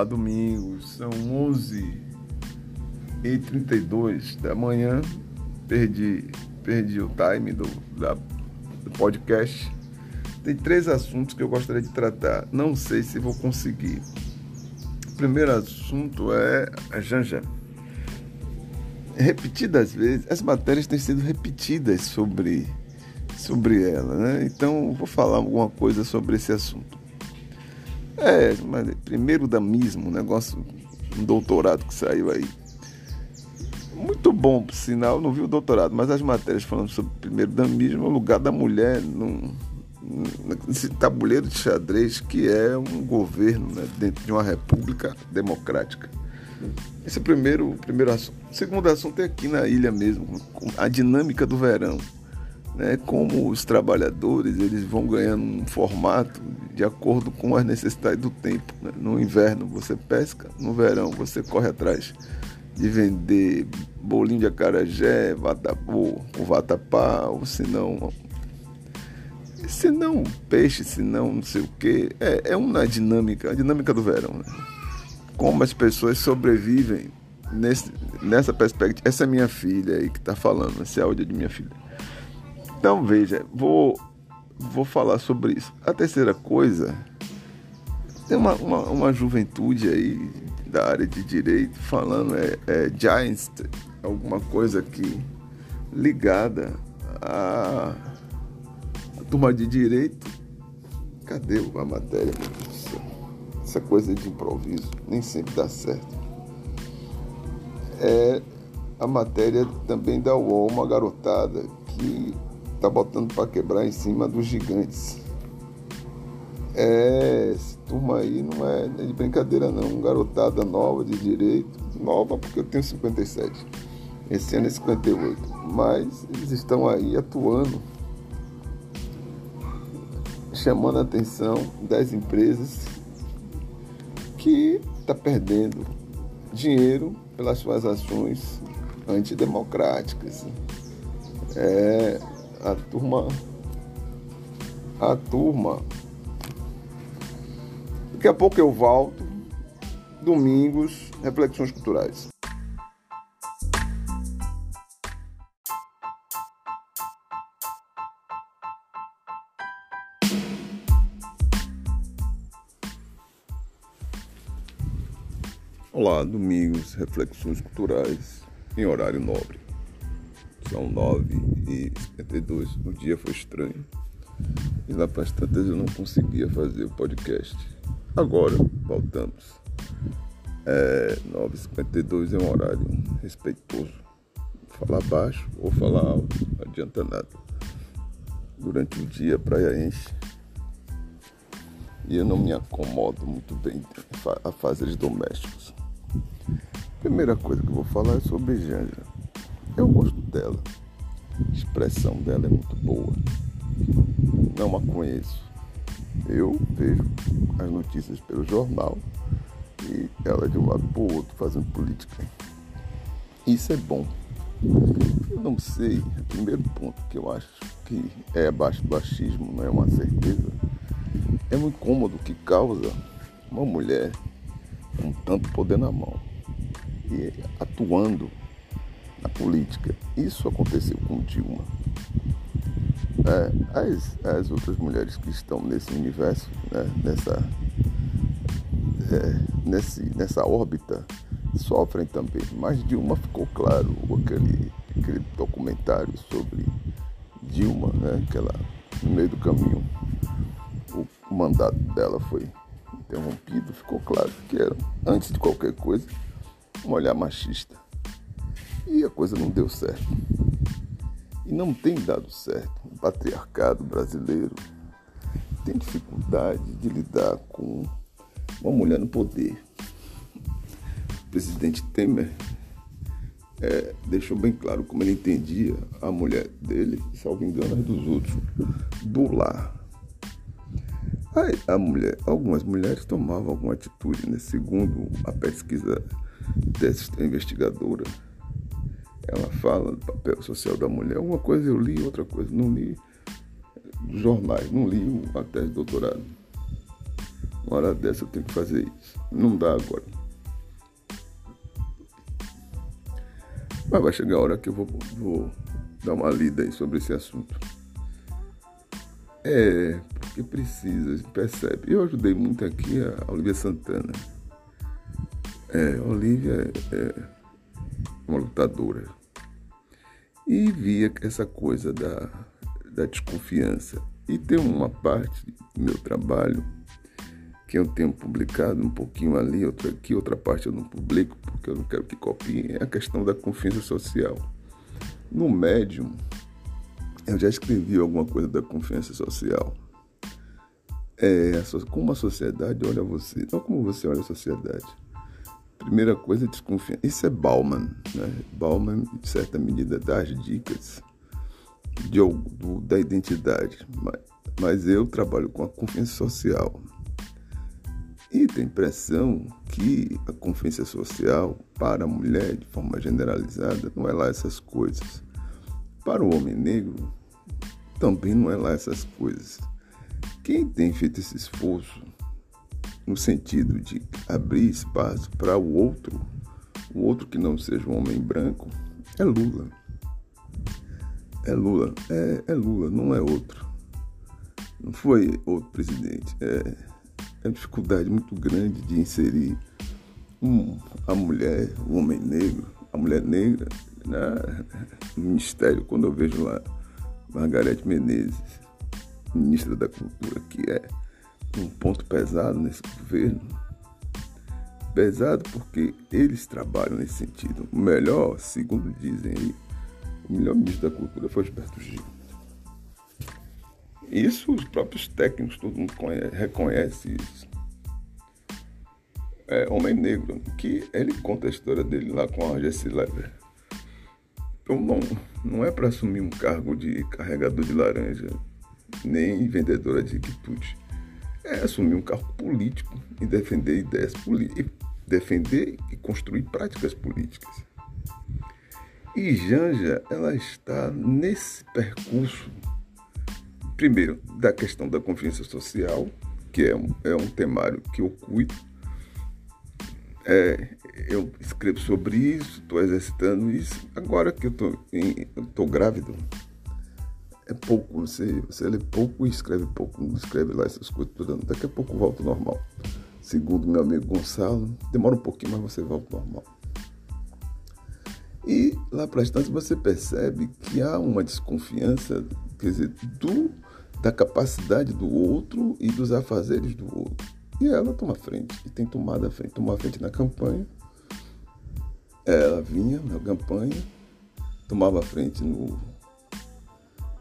Olá, domingos, são 11 e 32 da manhã. Perdi, perdi o time do, da, do podcast. Tem três assuntos que eu gostaria de tratar. Não sei se vou conseguir. O primeiro assunto é a Janja. Repetidas vezes, as matérias têm sido repetidas sobre, sobre ela, né? Então, vou falar alguma coisa sobre esse assunto. É, mas primeiro damismo, um negócio, um doutorado que saiu aí. Muito bom, por sinal, não vi o doutorado, mas as matérias falando sobre primeiro damismo, o lugar da mulher num, nesse tabuleiro de xadrez que é um governo né, dentro de uma república democrática. Esse é o primeiro, primeiro assunto. O segundo assunto é aqui na ilha mesmo, a dinâmica do verão né, como os trabalhadores eles vão ganhando um formato de acordo com as necessidades do tempo. Né? No inverno você pesca, no verão você corre atrás de vender bolinho de acarajé, vatapô, o vatapá, ou se não, se não peixe, se não não sei o que. É, é uma dinâmica, a dinâmica do verão. Né? Como as pessoas sobrevivem nesse, nessa perspectiva. Essa é minha filha aí que está falando, esse áudio é de minha filha. Então veja, vou, vou falar sobre isso. A terceira coisa, tem uma, uma, uma juventude aí da área de direito falando é, é Giants, alguma coisa aqui ligada à, à turma de direito. Cadê a matéria? Essa coisa de improviso nem sempre dá certo. É a matéria também da UOL, uma garotada que tá botando para quebrar em cima dos gigantes. É, esse turma aí não é de brincadeira não, garotada nova de direito, nova porque eu tenho 57, esse ano é 58, mas eles estão aí atuando, chamando a atenção das empresas que está perdendo dinheiro pelas suas ações antidemocráticas. É, a turma. A turma. Daqui a pouco eu volto. Domingos, reflexões culturais. Olá, domingos, reflexões culturais em horário nobre. São 9 e 52. O dia foi estranho. E lá para as tantas eu não conseguia fazer o podcast. Agora, voltamos. É, 9h52 é um horário respeitoso. Falar baixo ou falar alto, não adianta nada. Durante o dia a praia enche. E eu não me acomodo muito bem a fazeres domésticos. Primeira coisa que eu vou falar é sobre Janja. Eu gosto dela. A expressão dela é muito boa. Não a conheço. Eu vejo as notícias pelo jornal e ela de um lado para o outro fazendo política. Isso é bom. Eu não sei, primeiro ponto que eu acho que é abaixo do achismo, não é uma certeza, é o incômodo que causa uma mulher com tanto poder na mão e atuando na política. Isso aconteceu com Dilma. É, as, as outras mulheres que estão nesse universo, né, nessa, é, nesse, nessa órbita, sofrem também. Mas Dilma ficou claro, aquele, aquele documentário sobre Dilma, né, que ela, no meio do caminho, o, mandato dela foi interrompido, ficou claro que era, antes de qualquer coisa, um olhar machista. E a coisa não deu certo. E não tem dado certo. O patriarcado brasileiro tem dificuldade de lidar com uma mulher no poder. O presidente Temer é, deixou bem claro como ele entendia a mulher dele, salvo engano, as dos outros, do lar. Aí, a mulher, algumas mulheres tomavam alguma atitude, né? segundo a pesquisa dessa investigadora ela fala do papel social da mulher. Uma coisa eu li, outra coisa não li jornais, não li a tese de doutorado. Uma hora dessa eu tenho que fazer isso. Não dá agora. Mas vai chegar a hora que eu vou, vou dar uma lida aí sobre esse assunto. É, porque precisa, percebe. Eu ajudei muito aqui a Olivia Santana. É, a Olivia é uma lutadora. E via essa coisa da, da desconfiança. E tem uma parte do meu trabalho que eu tenho publicado um pouquinho ali, outra aqui, outra parte eu não publico porque eu não quero que copiem, é a questão da confiança social. No médium, eu já escrevi alguma coisa da confiança social. É, como a sociedade olha você, não como você olha a sociedade. Primeira coisa, desconfiança. Isso é Bauman, né? Bauman, de certa medida, dá as dicas de, do, da identidade, mas, mas eu trabalho com a confiança social. E tem impressão que a confiança social para a mulher, de forma generalizada, não é lá essas coisas. Para o homem negro, também não é lá essas coisas. Quem tem feito esse esforço no sentido de abrir espaço para o outro, o outro que não seja um homem branco, é Lula. É Lula, é, é Lula, não é outro. Não foi outro presidente. É, é uma dificuldade muito grande de inserir um, a mulher, o homem negro, a mulher negra né, no ministério. Quando eu vejo lá Margarete Menezes, ministra da Cultura, que é um ponto pesado nesse governo. Pesado porque eles trabalham nesse sentido. O melhor, segundo dizem aí, o melhor ministro da Cultura foi Gilberto Gil. Isso os próprios técnicos, todo mundo conhece, reconhece isso. É Homem Negro, que ele conta a história dele lá com a Jesse Lever. Então não, não é para assumir um cargo de carregador de laranja, nem vendedora de quitute. É assumir um cargo político e defender ideias políticas, defender e construir práticas políticas. E Janja, ela está nesse percurso primeiro, da questão da confiança social, que é um, é um temário que eu cuido. É, eu escrevo sobre isso, estou exercitando isso. Agora que eu estou grávido, é pouco, você, você lê pouco e escreve pouco, não escreve lá essas coisas tudo. Daqui a pouco volta ao normal. Segundo meu amigo Gonçalo, demora um pouquinho, mas você volta ao normal. E lá para as tantas você percebe que há uma desconfiança, quer dizer, do da capacidade do outro e dos afazeres do outro. E ela toma frente, e tem tomado a frente, tomou a frente na campanha. Ela vinha na campanha, tomava a frente no.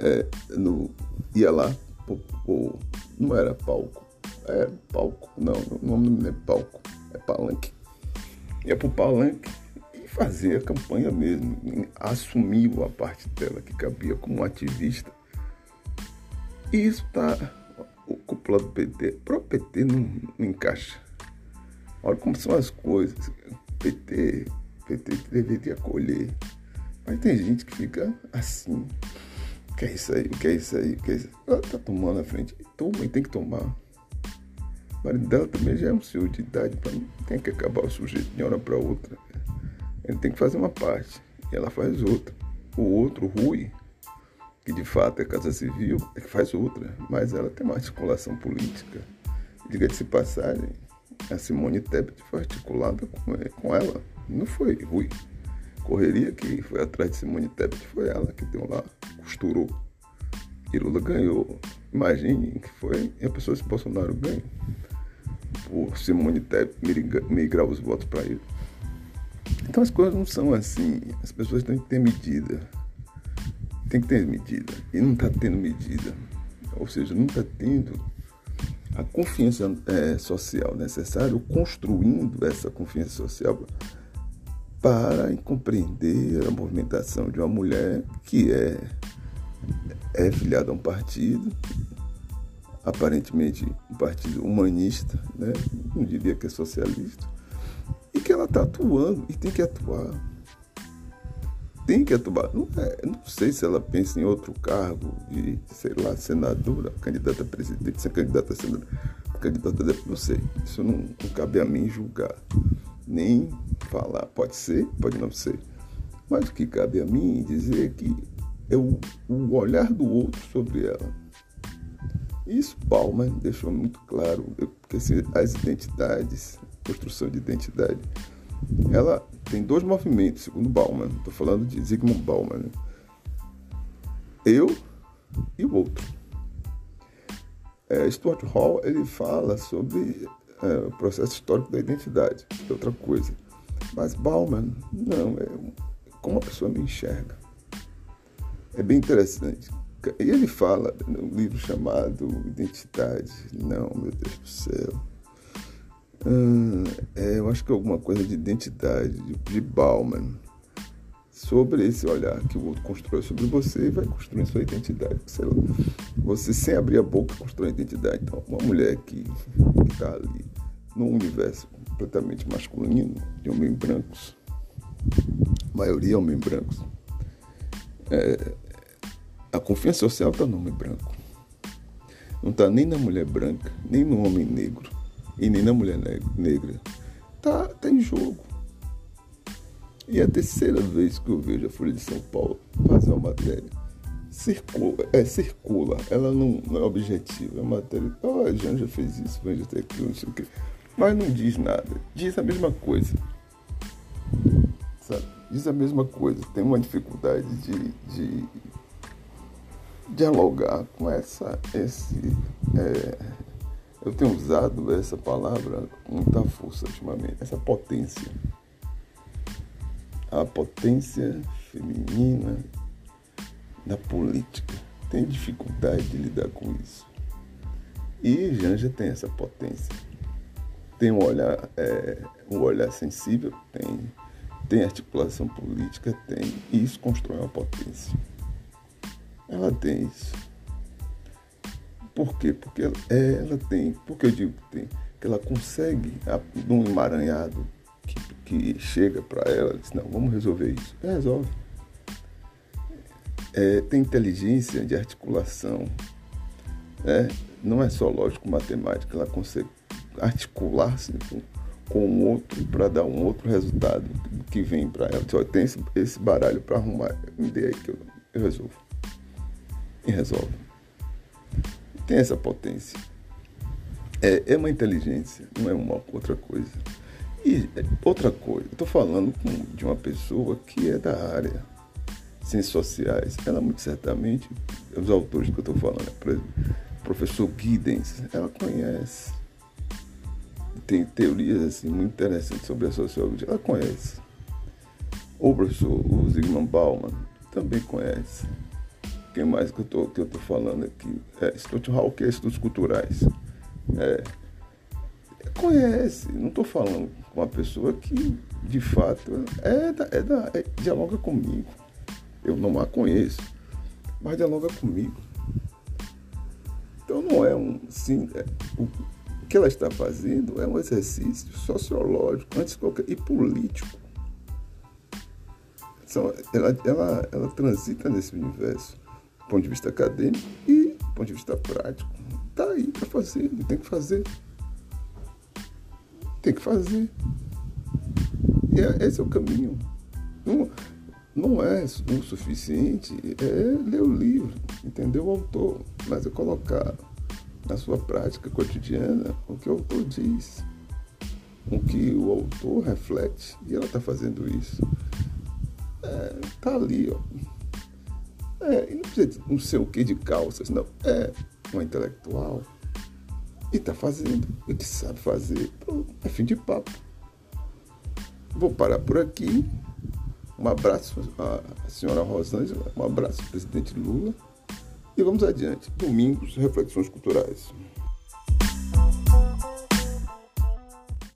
É, no ia lá, pô, não era palco, é palco, não, o nome não é palco, é palanque. Ia pro palanque e fazia a campanha mesmo, assumiu a parte dela que cabia como ativista e isso está o cúpula do PT. Para o PT não, não, encaixa. Olha como são as coisas. PT, PT deveria acolher. Mas tem gente que fica assim. Que é isso aí, que é isso aí, que é isso aí. Ela tá tomando a frente. Toma e tem que tomar. O marido dela também já é um senhor de idade, pra não tem que acabar o sujeito de uma hora para outra. Ele tem que fazer uma parte. E ela faz outra. O outro, Rui, que de fato é Casa Civil, é que faz outra, mas ela tem uma articulação política. Diga-se passagem, a Simone Tebet foi articulada com ela, não foi Rui. Correria que foi atrás de Simone Tebet foi ela que deu lá, costurou. E Lula ganhou. Imagine que foi, e a pessoa se Bolsonaro ganha. Por Simone Tebet migrar os votos para ele. Então as coisas não são assim, as pessoas têm que ter medida tem que ter medida. E não está tendo medida. Ou seja, não está tendo a confiança é, social necessária, construindo essa confiança social para compreender a movimentação de uma mulher que é, é filiada a um partido, aparentemente um partido humanista, né? não diria que é socialista, e que ela está atuando e tem que atuar tem que atuar. Não, é, não sei se ela pensa em outro cargo de, sei lá, senadora, candidata a presidente, ser candidata a senadora. candidato a deputado, não sei. Isso não, não cabe a mim julgar, nem falar. Pode ser, pode não ser. Mas o que cabe a mim dizer que é o, o olhar do outro sobre ela. Isso Bauman deixou muito claro, porque as identidades, construção de identidade, ela tem dois movimentos, segundo Bauman. Estou falando de Zygmunt Bauman. Eu e o outro. É, Stuart Hall ele fala sobre é, o processo histórico da identidade, é outra coisa. Mas Bauman, não, é como a pessoa me enxerga. É bem interessante. E ele fala no livro chamado Identidade. Não, meu Deus do céu. Hum, é, eu acho que é alguma coisa de identidade, de, de Bauman. Sobre esse olhar que o outro constrói sobre você e vai construindo sua identidade. Sei lá, você, sem abrir a boca, constrói a identidade. Então, uma mulher que está ali num universo completamente masculino, de homens brancos, maioria homens brancos, é, a confiança social está no homem branco. Não está nem na mulher branca, nem no homem negro e nem na mulher negra. Tá, tá em jogo. E é a terceira vez que eu vejo a Folha de São Paulo fazer uma matéria. Circula, é, circula. Ela não, não é objetiva. É matéria. Oh, a Janja fez isso, Janja tem aquilo, não sei o quê. Mas não diz nada. Diz a mesma coisa. Sabe? Diz a mesma coisa. Tem uma dificuldade de, de dialogar com essa, esse. É, eu tenho usado essa palavra com muita força ultimamente, essa potência. A potência feminina da política. Tem dificuldade de lidar com isso. E Janja tem essa potência. Tem um olhar, é, um olhar sensível, tem, tem articulação política, tem. E isso constrói uma potência. Ela tem isso. Por quê? Porque ela, é, ela tem, porque eu digo que tem, que ela consegue, num emaranhado que, que chega para ela, ela diz, não, vamos resolver isso. É, resolve. É, tem inteligência de articulação. É, não é só lógico matemática, ela consegue articular-se com, com o outro para dar um outro resultado que vem para ela. Só tem esse, esse baralho para arrumar, me dê aí que eu, eu resolvo. E resolve tem essa potência. É, é uma inteligência, não é uma outra coisa. E é, outra coisa, estou falando com, de uma pessoa que é da área ciências sociais. Ela muito certamente, os autores que eu estou falando, por exemplo, professor Giddens, ela conhece. Tem teorias assim, muito interessantes sobre a sociologia, ela conhece. O professor o Zygmunt Bauman também conhece. Quem mais que eu tô, que eu tô falando aqui? É, Stott Hall, que é estudos culturais. É, conhece, não estou falando com uma pessoa que de fato é da, é da, é, dialoga comigo. Eu não a conheço, mas dialoga comigo. Então não é um. Sim, é, o que ela está fazendo é um exercício sociológico, antes qualquer. e político. Então, ela, ela, ela transita nesse universo ponto de vista acadêmico e do ponto de vista prático. Tá aí para fazer, tem que fazer. Tem que fazer. E é, esse é o caminho. Não, não é o suficiente é ler o livro, entender o autor, mas é colocar na sua prática cotidiana o que o autor diz, o que o autor reflete, e ela está fazendo isso. É, tá ali, ó. É, e não precisa não sei o que de calças, não. É uma intelectual e está fazendo o que sabe fazer. Pronto, é fim de papo. Vou parar por aqui. Um abraço à senhora Rosângela, um abraço ao presidente Lula. E vamos adiante. Domingos, reflexões culturais.